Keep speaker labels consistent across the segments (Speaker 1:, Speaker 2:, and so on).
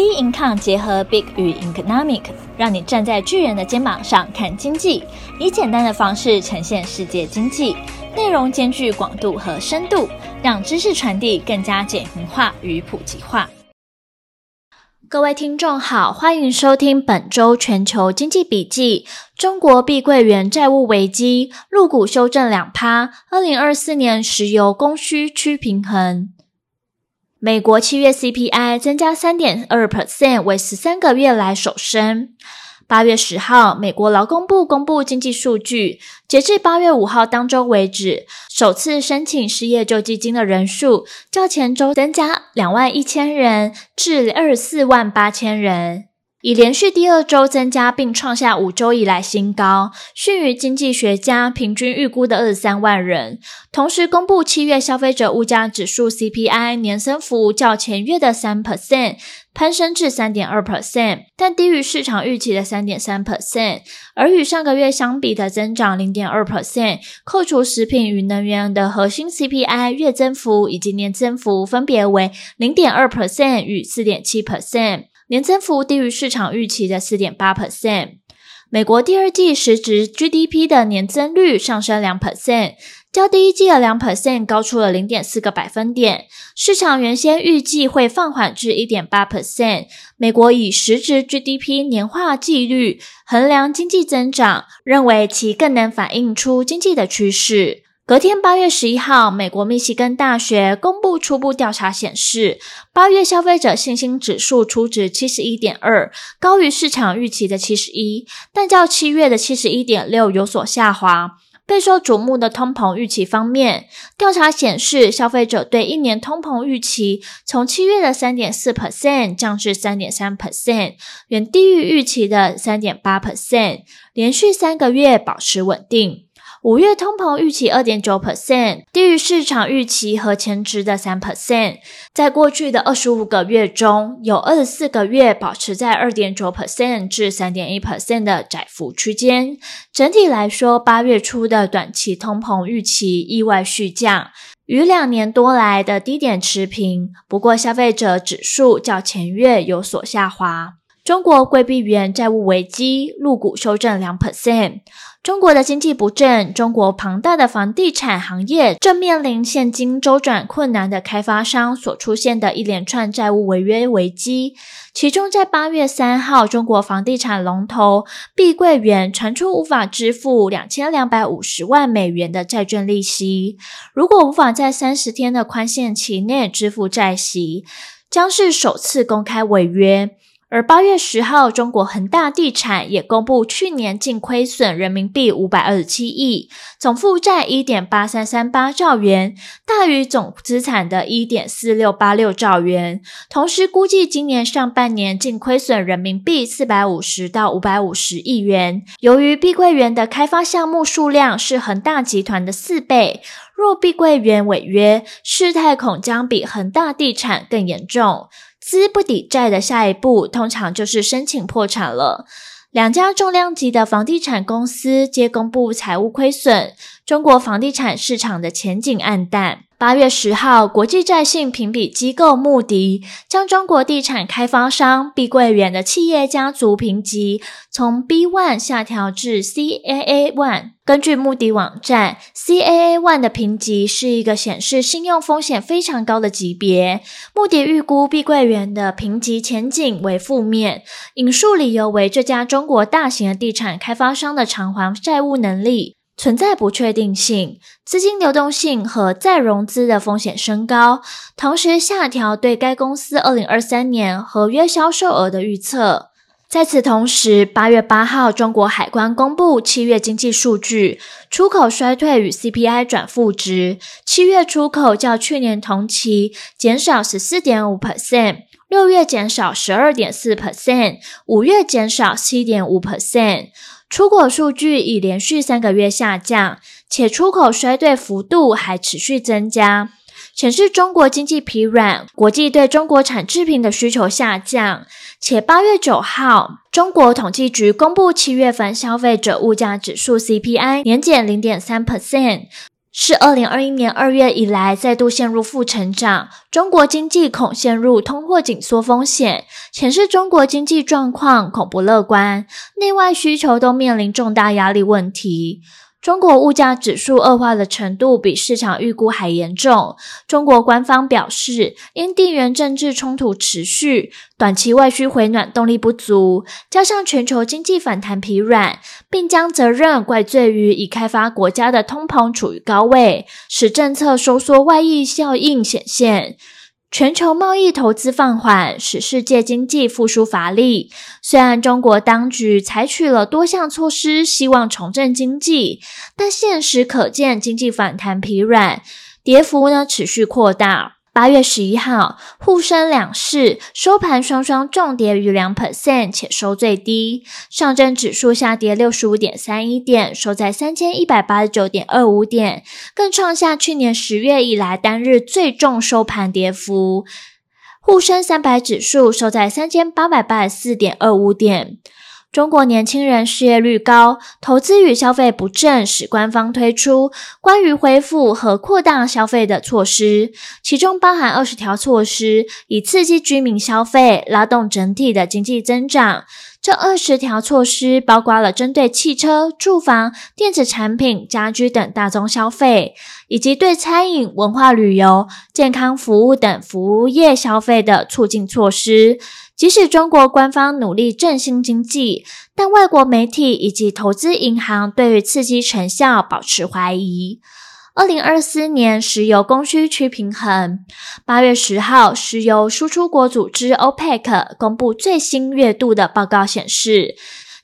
Speaker 1: B Income 结合 Big 与 Economic，让你站在巨人的肩膀上看经济，以简单的方式呈现世界经济，内容兼具广度和深度，让知识传递更加简明化与普及化。各位听众好，欢迎收听本周全球经济笔记。中国碧桂园债务危机，陆股修正两趴。二零二四年石油供需趋平衡。美国七月 CPI 增加三点二 percent，为十三个月来首升。八月十号，美国劳工部公布经济数据，截至八月五号当周为止，首次申请失业救济金的人数较前周增加两万一千人，至二十四万八千人。已连续第二周增加，并创下五周以来新高，逊于经济学家平均预估的二十三万人。同时公布七月消费者物价指数 CPI 年增幅较前月的三 percent 攀升至三点二 percent，但低于市场预期的三点三 percent，而与上个月相比的增长零点二 percent。扣除食品与能源的核心 CPI 月增幅以及年增幅分别为零点二 percent 与四点七 percent。年增幅低于市场预期的四点八 percent。美国第二季实质 GDP 的年增率上升两 percent，较第一季的两 percent 高出了零点四个百分点。市场原先预计会放缓至一点八 percent。美国以实质 GDP 年化季率衡量经济增长，认为其更能反映出经济的趋势。隔天，八月十一号，美国密西根大学公布初步调查显示，八月消费者信心指数初值七十一点二，高于市场预期的七十一，但较七月的七十一点六有所下滑。备受瞩目的通膨预期方面，调查显示，消费者对一年通膨预期从七月的三点四 percent 降至三点三 percent，远低于预期的三点八 percent，连续三个月保持稳定。五月通膨预期二点九 percent，低于市场预期和前值的三 percent。在过去的二十五个月中，有二十四个月保持在二点九 percent 至三点一 percent 的窄幅区间。整体来说，八月初的短期通膨预期意外续降，与两年多来的低点持平。不过，消费者指数较前月有所下滑。中国碧桂园债务危机，入股修正两 percent。中国的经济不振，中国庞大的房地产行业正面临现金周转困难的开发商所出现的一连串债务违约危机。其中，在八月三号，中国房地产龙头碧桂园传出无法支付两千两百五十万美元的债券利息，如果无法在三十天的宽限期内支付债息，将是首次公开违约。而八月十号，中国恒大地产也公布去年净亏损人民币五百二十七亿，总负债一点八三三八兆元，大于总资产的一点四六八六兆元。同时，估计今年上半年净亏损人民币四百五十到五百五十亿元。由于碧桂园的开发项目数量是恒大集团的四倍，若碧桂园违约，事态恐将比恒大地产更严重。资不抵债的下一步，通常就是申请破产了。两家重量级的房地产公司皆公布财务亏损，中国房地产市场的前景黯淡。八月十号，国际债信评比机构穆迪将中国地产开发商碧桂园的企业家族评级从 B one 下调至 Caa one。根据穆迪网站，Caa one 的评级是一个显示信用风险非常高的级别。穆迪预估碧桂园的评级前景为负面，引述理由为这家中国大型的地产开发商的偿还债务能力。存在不确定性，资金流动性和再融资的风险升高，同时下调对该公司二零二三年合约销售额的预测。在此同时，八月八号，中国海关公布七月经济数据，出口衰退与 CPI 转负值，七月出口较去年同期减少十四点五 percent，六月减少十二点四 percent，五月减少七点五 percent。出口数据已连续三个月下降，且出口衰退幅度还持续增加，显示中国经济疲软，国际对中国产制品的需求下降。且八月九号，中国统计局公布七月份消费者物价指数 CPI 年减零点三 percent，是二零二一年二月以来再度陷入负成长，中国经济恐陷入通货紧缩风险，显示中国经济状况恐不乐观，内外需求都面临重大压力问题。中国物价指数恶化的程度比市场预估还严重。中国官方表示，因地缘政治冲突持续，短期外需回暖动力不足，加上全球经济反弹疲软，并将责任怪罪于已开发国家的通膨处于高位，使政策收缩外溢效应显现。全球贸易投资放缓，使世界经济复苏乏力。虽然中国当局采取了多项措施，希望重振经济，但现实可见，经济反弹疲软，跌幅呢持续扩大。八月十一号，沪深两市收盘双双重跌逾两 percent，且收最低。上证指数下跌六十五点三一点，收在三千一百八十九点二五点，更创下去年十月以来单日最重收盘跌幅。沪深三百指数收在三千八百八十四点二五点。中国年轻人失业率高，投资与消费不振，使官方推出关于恢复和扩大消费的措施，其中包含二十条措施，以刺激居民消费，拉动整体的经济增长。这二十条措施包括了针对汽车、住房、电子产品、家居等大宗消费，以及对餐饮、文化旅游、健康服务等服务业消费的促进措施。即使中国官方努力振兴经济，但外国媒体以及投资银行对于刺激成效保持怀疑。二零二四年石油供需趋平衡。八月十号，石油输出国组织 OPEC 公布最新月度的报告显示，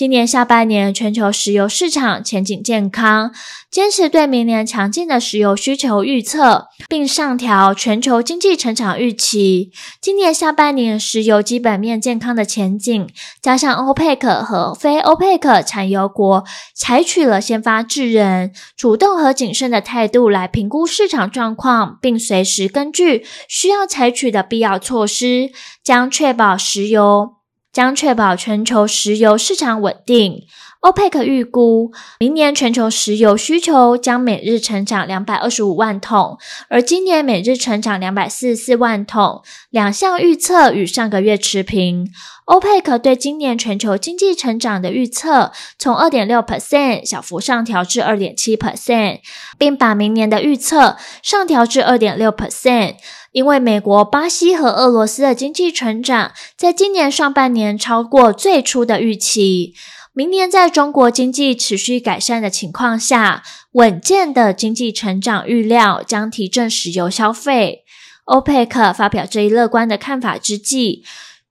Speaker 1: 今年下半年，全球石油市场前景健康，坚持对明年强劲的石油需求预测，并上调全球经济成长预期。今年下半年石油基本面健康的前景，加上欧佩克和非欧佩克产油国采取了先发制人、主动和谨慎的态度来评估市场状况，并随时根据需要采取的必要措施，将确保石油。将确保全球石油市场稳定。OPEC 预估，明年全球石油需求将每日成长两百二十五万桶，而今年每日成长两百四十四万桶，两项预测与上个月持平。OPEC 对今年全球经济成长的预测从二点六 percent 小幅上调至二点七 percent，并把明年的预测上调至二点六 percent。因为美国、巴西和俄罗斯的经济成长在今年上半年超过最初的预期，明年在中国经济持续改善的情况下，稳健的经济成长预料将提振石油消费。欧佩克发表这一乐观的看法之际，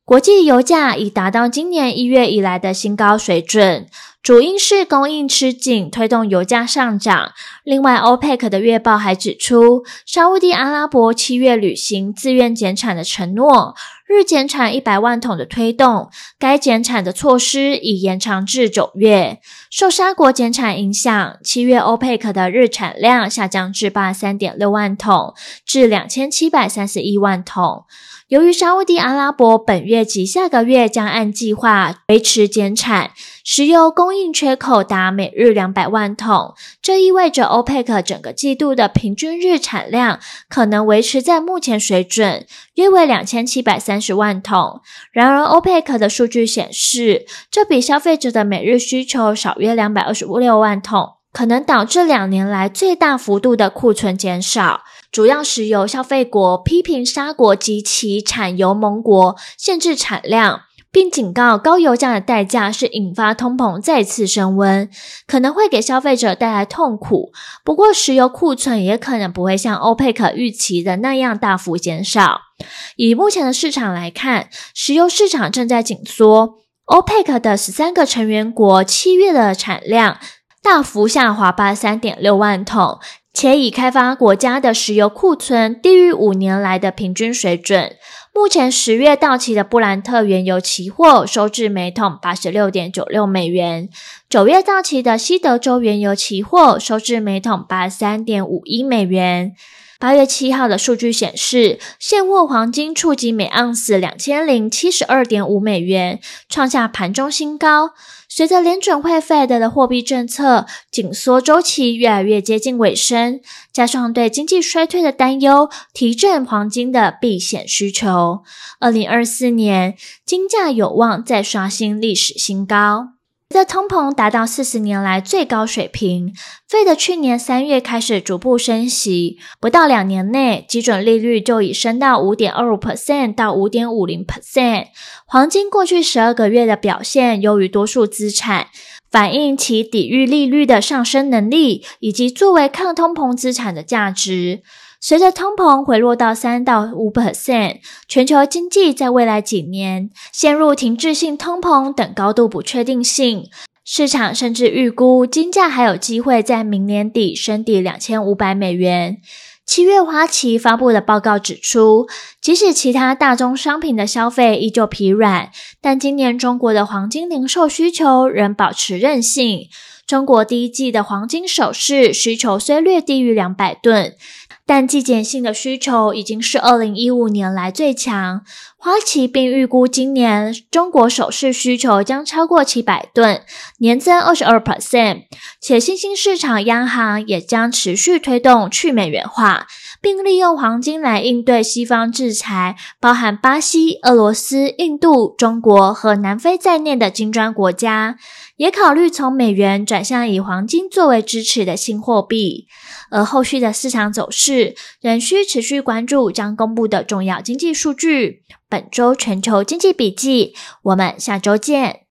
Speaker 1: 国际油价已达到今年一月以来的新高水准。主因是供应吃紧，推动油价上涨。另外，OPEC 的月报还指出，沙乌地阿拉伯七月履行自愿减产的承诺，日减产一百万桶的推动，该减产的措施已延长至九月。受沙国减产影响，七月欧佩克的日产量下降至八三点六万桶，至两千七百三十一万桶。由于沙乌地阿拉伯本月及下个月将按计划维持减产，石油供应缺口达每日两百万桶，这意味着欧佩克整个季度的平均日产量可能维持在目前水准，约为两千七百三十万桶。然而欧佩克的数据显示，这比消费者的每日需求少约两百二十六万桶，可能导致两年来最大幅度的库存减少。主要石油消费国批评沙国及其产油盟国限制产量，并警告高油价的代价是引发通膨再次升温，可能会给消费者带来痛苦。不过，石油库存也可能不会像欧佩克预期的那样大幅减少。以目前的市场来看，石油市场正在紧缩。欧佩克的十三个成员国七月的产量大幅下滑八十三点六万桶。且已开发国家的石油库存低于五年来的平均水准。目前十月到期的布兰特原油期货收至每桶八十六点九六美元，九月到期的西德州原油期货收至每桶八十三点五一美元。八月七号的数据显示，现货黄金触及每盎司两千零七十二点五美元，创下盘中新高。随着联准会 Fed 的货币政策紧缩周期越来越接近尾声，加上对经济衰退的担忧，提振黄金的避险需求。二零二四年，金价有望再刷新历史新高。的通膨达到四十年来最高水平，Fed 去年三月开始逐步升息，不到两年内，基准利率就已升到五点二五 percent 到五点五零 percent。黄金过去十二个月的表现优于多数资产，反映其抵御利率的上升能力以及作为抗通膨资产的价值。随着通膨回落到三到五 percent，全球经济在未来几年陷入停滞性通膨等高度不确定性，市场甚至预估金价还有机会在明年底升抵两千五百美元。七月花旗发布的报告指出，即使其他大宗商品的消费依旧疲软，但今年中国的黄金零售需求仍保持韧性。中国第一季的黄金首饰需求虽略低于两百吨。但季节性的需求已经是二零一五年来最强。花旗并预估今年中国首饰需求将超过七百吨，年增二十二 percent。且新兴市场央行也将持续推动去美元化，并利用黄金来应对西方制裁，包含巴西、俄罗斯、印度、中国和南非在内的金砖国家，也考虑从美元转向以黄金作为支持的新货币。而后续的市场走势仍需持续关注将公布的重要经济数据。本周全球经济笔记，我们下周见。